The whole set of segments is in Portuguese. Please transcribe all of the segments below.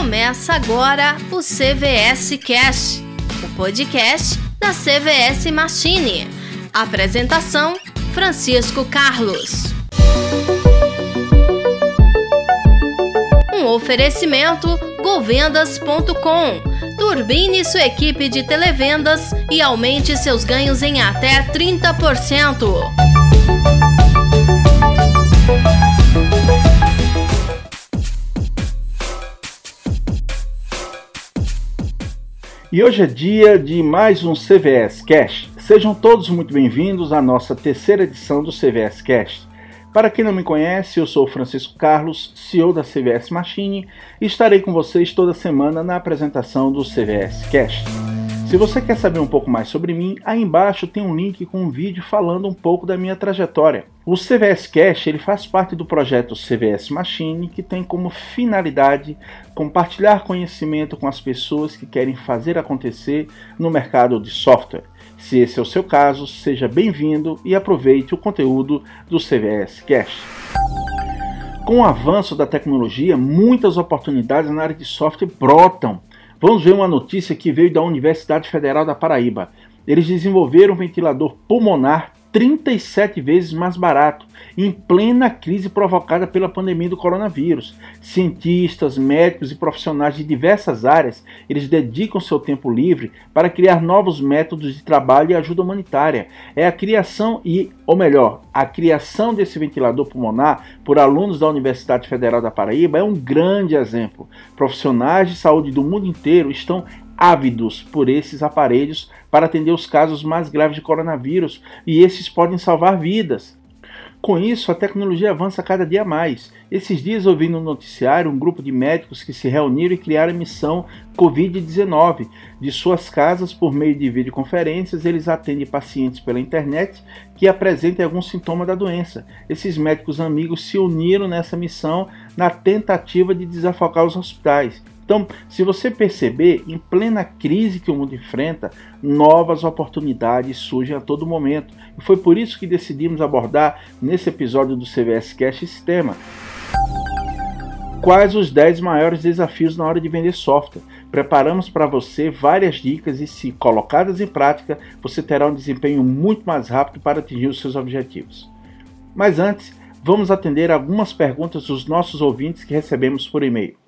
Começa agora o CVS Cast, o podcast da CVS Machine. Apresentação: Francisco Carlos. Um oferecimento govendas.com. Turbine sua equipe de televendas e aumente seus ganhos em até 30%. E hoje é dia de mais um CVS Cash. Sejam todos muito bem-vindos à nossa terceira edição do CVS Cash. Para quem não me conhece, eu sou Francisco Carlos, CEO da CVS Machine, e estarei com vocês toda semana na apresentação do CVS Cash. Se você quer saber um pouco mais sobre mim, aí embaixo tem um link com um vídeo falando um pouco da minha trajetória. O CVS Cash ele faz parte do projeto CVS Machine, que tem como finalidade compartilhar conhecimento com as pessoas que querem fazer acontecer no mercado de software. Se esse é o seu caso, seja bem-vindo e aproveite o conteúdo do CVS Cash. Com o avanço da tecnologia, muitas oportunidades na área de software brotam Vamos ver uma notícia que veio da Universidade Federal da Paraíba. Eles desenvolveram um ventilador pulmonar 37 vezes mais barato, em plena crise provocada pela pandemia do coronavírus. Cientistas, médicos e profissionais de diversas áreas, eles dedicam seu tempo livre para criar novos métodos de trabalho e ajuda humanitária. É a criação e, ou melhor, a criação desse ventilador pulmonar por alunos da Universidade Federal da Paraíba é um grande exemplo. Profissionais de saúde do mundo inteiro estão ávidos por esses aparelhos para atender os casos mais graves de coronavírus e esses podem salvar vidas. Com isso, a tecnologia avança cada dia mais. Esses dias ouvi no noticiário um grupo de médicos que se reuniram e criaram a missão Covid-19. De suas casas, por meio de videoconferências, eles atendem pacientes pela internet que apresentem algum sintoma da doença. Esses médicos amigos se uniram nessa missão na tentativa de desafogar os hospitais. Então, se você perceber, em plena crise que o mundo enfrenta, novas oportunidades surgem a todo momento. E foi por isso que decidimos abordar nesse episódio do CVS Cash esse tema. Quais os 10 maiores desafios na hora de vender software? Preparamos para você várias dicas e, se colocadas em prática, você terá um desempenho muito mais rápido para atingir os seus objetivos. Mas antes, vamos atender algumas perguntas dos nossos ouvintes que recebemos por e-mail.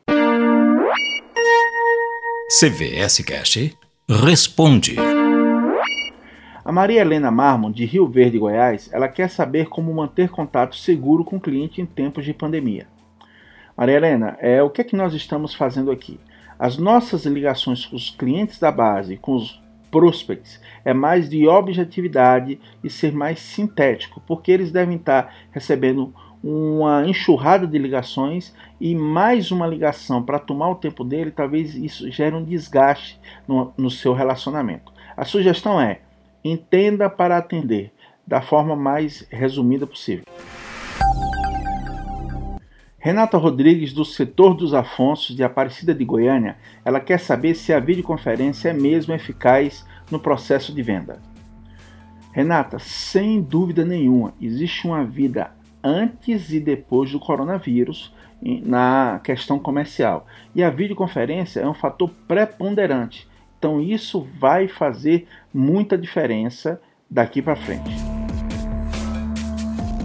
CVS Cash responde. A Maria Helena Marmon, de Rio Verde, Goiás, ela quer saber como manter contato seguro com o cliente em tempos de pandemia. Maria Helena, é, o que é que nós estamos fazendo aqui? As nossas ligações com os clientes da base, com os prospects, é mais de objetividade e ser mais sintético, porque eles devem estar recebendo uma enxurrada de ligações e mais uma ligação para tomar o tempo dele, talvez isso gere um desgaste no, no seu relacionamento. A sugestão é: entenda para atender da forma mais resumida possível. Renata Rodrigues, do setor dos Afonsos de Aparecida de Goiânia, ela quer saber se a videoconferência é mesmo eficaz no processo de venda. Renata, sem dúvida nenhuma, existe uma vida antes e depois do coronavírus na questão comercial. E a videoconferência é um fator preponderante. Então isso vai fazer muita diferença daqui para frente.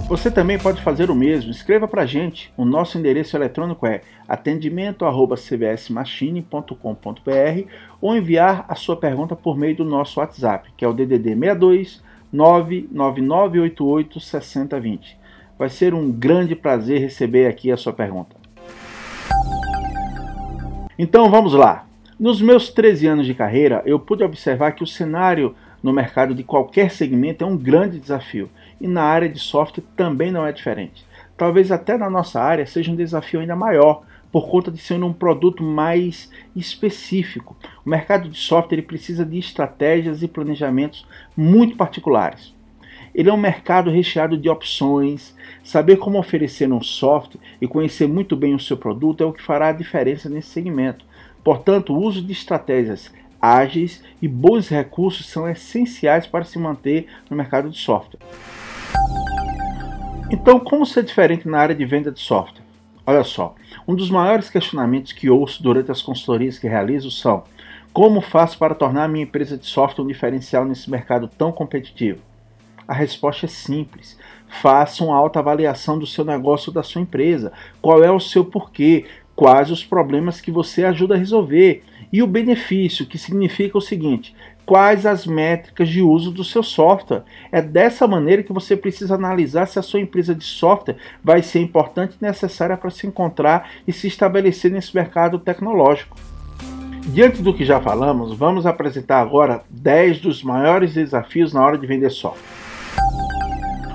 Você também pode fazer o mesmo. Escreva para a gente. O nosso endereço eletrônico é atendimento@cvsmachine.com.br ou enviar a sua pergunta por meio do nosso WhatsApp, que é o DDD 62 99988 6020. Vai ser um grande prazer receber aqui a sua pergunta. Então vamos lá. Nos meus 13 anos de carreira, eu pude observar que o cenário no mercado de qualquer segmento é um grande desafio e na área de software também não é diferente. Talvez até na nossa área seja um desafio ainda maior, por conta de ser um produto mais específico. O mercado de software precisa de estratégias e planejamentos muito particulares. Ele é um mercado recheado de opções. Saber como oferecer um software e conhecer muito bem o seu produto é o que fará a diferença nesse segmento. Portanto, o uso de estratégias ágeis e bons recursos são essenciais para se manter no mercado de software. Então, como ser diferente na área de venda de software? Olha só, um dos maiores questionamentos que ouço durante as consultorias que realizo são: como faço para tornar a minha empresa de software um diferencial nesse mercado tão competitivo? A resposta é simples. Faça uma autoavaliação do seu negócio da sua empresa. Qual é o seu porquê? Quais os problemas que você ajuda a resolver? E o benefício, que significa o seguinte: quais as métricas de uso do seu software. É dessa maneira que você precisa analisar se a sua empresa de software vai ser importante e necessária para se encontrar e se estabelecer nesse mercado tecnológico. Diante do que já falamos, vamos apresentar agora 10 dos maiores desafios na hora de vender software.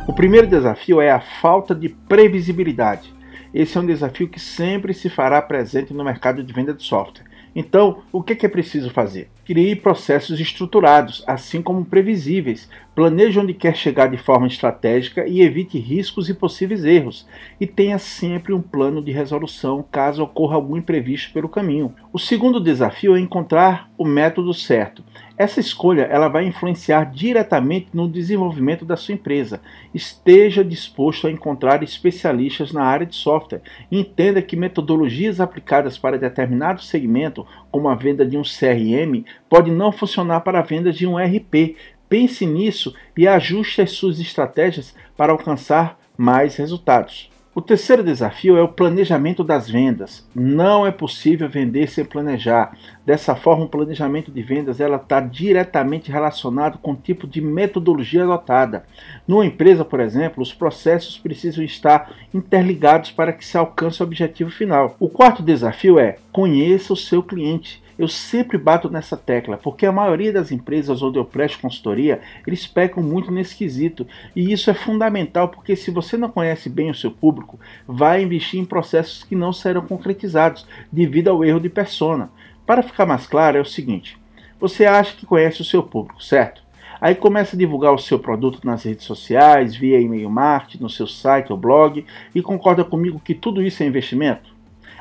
O primeiro desafio é a falta de previsibilidade. Esse é um desafio que sempre se fará presente no mercado de venda de software. Então, o que é preciso fazer? Crie processos estruturados, assim como previsíveis. Planeje onde quer chegar de forma estratégica e evite riscos e possíveis erros. E tenha sempre um plano de resolução caso ocorra algum imprevisto pelo caminho. O segundo desafio é encontrar o método certo. Essa escolha ela vai influenciar diretamente no desenvolvimento da sua empresa. Esteja disposto a encontrar especialistas na área de software. Entenda que metodologias aplicadas para determinado segmento, como a venda de um CRM, pode não funcionar para a venda de um RP. Pense nisso e ajuste as suas estratégias para alcançar mais resultados. O terceiro desafio é o planejamento das vendas. Não é possível vender sem planejar. Dessa forma, o planejamento de vendas ela está diretamente relacionado com o tipo de metodologia adotada. Numa empresa, por exemplo, os processos precisam estar interligados para que se alcance o objetivo final. O quarto desafio é conheça o seu cliente. Eu sempre bato nessa tecla, porque a maioria das empresas onde eu presto consultoria, eles pecam muito nesse quesito. E isso é fundamental, porque se você não conhece bem o seu público, vai investir em processos que não serão concretizados devido ao erro de persona. Para ficar mais claro, é o seguinte: você acha que conhece o seu público, certo? Aí começa a divulgar o seu produto nas redes sociais, via e-mail marketing, no seu site ou blog, e concorda comigo que tudo isso é investimento?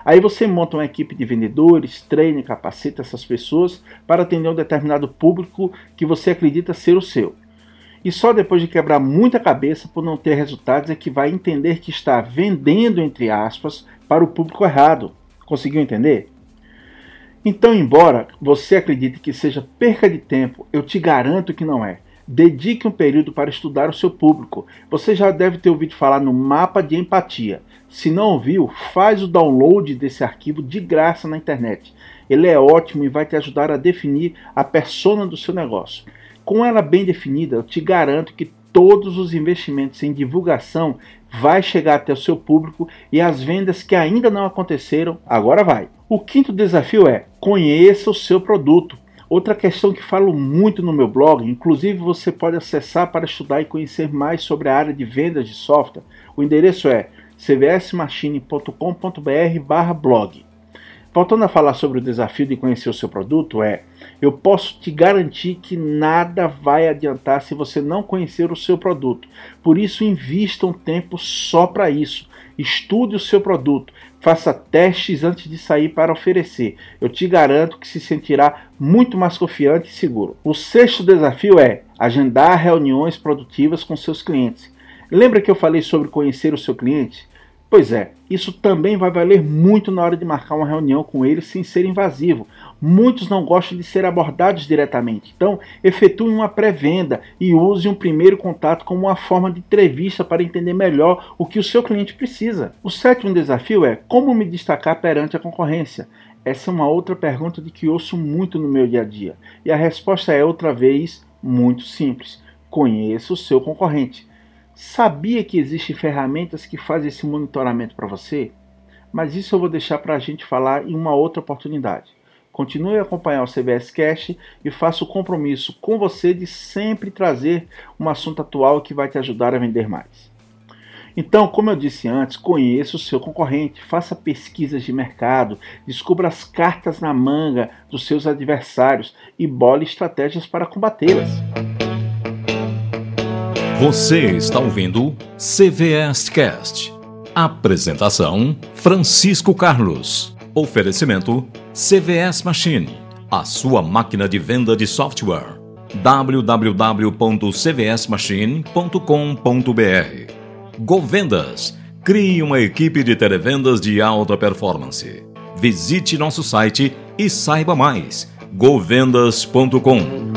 Aí você monta uma equipe de vendedores, treina capacita essas pessoas para atender um determinado público que você acredita ser o seu. E só depois de quebrar muita cabeça por não ter resultados é que vai entender que está vendendo, entre aspas, para o público errado. Conseguiu entender? Então, embora você acredite que seja perca de tempo, eu te garanto que não é. Dedique um período para estudar o seu público. Você já deve ter ouvido falar no mapa de empatia. Se não ouviu, faz o download desse arquivo de graça na internet. Ele é ótimo e vai te ajudar a definir a persona do seu negócio. Com ela bem definida, eu te garanto que todos os investimentos em divulgação vai chegar até o seu público e as vendas que ainda não aconteceram, agora vai. O quinto desafio é: conheça o seu produto. Outra questão que falo muito no meu blog, inclusive você pode acessar para estudar e conhecer mais sobre a área de vendas de software. O endereço é cvsmachine.com.br blog. Voltando a falar sobre o desafio de conhecer o seu produto, é: eu posso te garantir que nada vai adiantar se você não conhecer o seu produto. Por isso, invista um tempo só para isso. Estude o seu produto, faça testes antes de sair para oferecer. Eu te garanto que se sentirá muito mais confiante e seguro. O sexto desafio é agendar reuniões produtivas com seus clientes. Lembra que eu falei sobre conhecer o seu cliente? Pois é, isso também vai valer muito na hora de marcar uma reunião com ele sem ser invasivo. Muitos não gostam de ser abordados diretamente, então efetue uma pré-venda e use um primeiro contato como uma forma de entrevista para entender melhor o que o seu cliente precisa. O sétimo desafio é como me destacar perante a concorrência. Essa é uma outra pergunta de que ouço muito no meu dia a dia. E a resposta é outra vez muito simples. Conheça o seu concorrente. Sabia que existem ferramentas que fazem esse monitoramento para você? Mas isso eu vou deixar para a gente falar em uma outra oportunidade. Continue a acompanhar o CBS Cash e faça o compromisso com você de sempre trazer um assunto atual que vai te ajudar a vender mais. Então, como eu disse antes, conheça o seu concorrente, faça pesquisas de mercado, descubra as cartas na manga dos seus adversários e bole estratégias para combatê-las. Você está ouvindo CVS Cast. Apresentação: Francisco Carlos. Oferecimento: CVS Machine, a sua máquina de venda de software. www.cvsmachine.com.br Govendas Crie uma equipe de televendas de alta performance. Visite nosso site e saiba mais. govendas.com.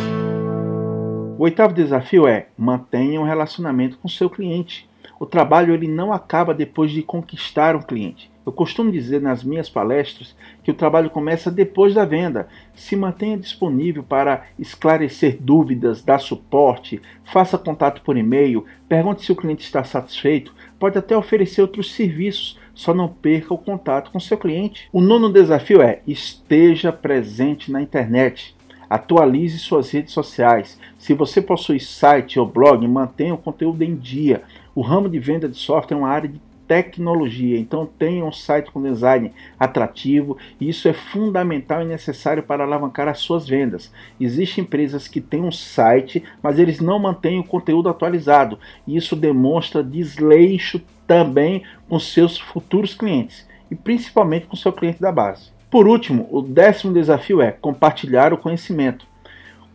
O oitavo desafio é mantenha um relacionamento com seu cliente. O trabalho ele não acaba depois de conquistar um cliente. Eu costumo dizer nas minhas palestras que o trabalho começa depois da venda. Se mantenha disponível para esclarecer dúvidas, dar suporte, faça contato por e-mail, pergunte se o cliente está satisfeito, pode até oferecer outros serviços, só não perca o contato com seu cliente. O nono desafio é esteja presente na internet. Atualize suas redes sociais. Se você possui site ou blog, mantenha o conteúdo em dia. O ramo de venda de software é uma área de tecnologia. Então tenha um site com design atrativo e isso é fundamental e necessário para alavancar as suas vendas. Existem empresas que têm um site, mas eles não mantêm o conteúdo atualizado e isso demonstra desleixo também com seus futuros clientes e principalmente com seu cliente da base. Por último, o décimo desafio é compartilhar o conhecimento.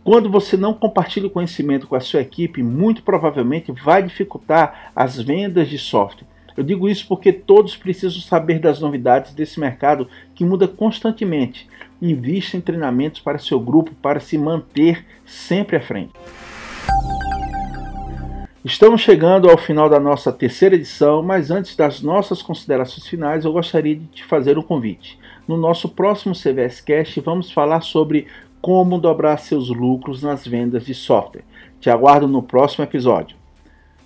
Quando você não compartilha o conhecimento com a sua equipe, muito provavelmente vai dificultar as vendas de software. Eu digo isso porque todos precisam saber das novidades desse mercado que muda constantemente. Invista em treinamentos para seu grupo para se manter sempre à frente. Estamos chegando ao final da nossa terceira edição, mas antes das nossas considerações finais, eu gostaria de te fazer um convite. No nosso próximo CVS Cast, vamos falar sobre como dobrar seus lucros nas vendas de software. Te aguardo no próximo episódio.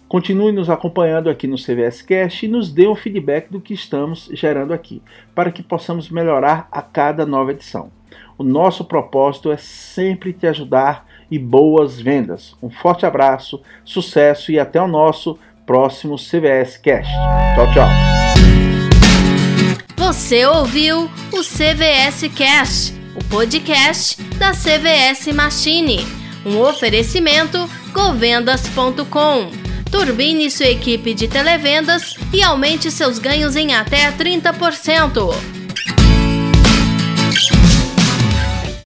Continue nos acompanhando aqui no CVS Cast e nos dê um feedback do que estamos gerando aqui, para que possamos melhorar a cada nova edição. O nosso propósito é sempre te ajudar e boas vendas. Um forte abraço, sucesso e até o nosso próximo CVS Cast. Tchau, tchau. Você ouviu o CVS Cast, o podcast da CVS Machine. Um oferecimento govendas.com. Turbine sua equipe de televendas e aumente seus ganhos em até 30%.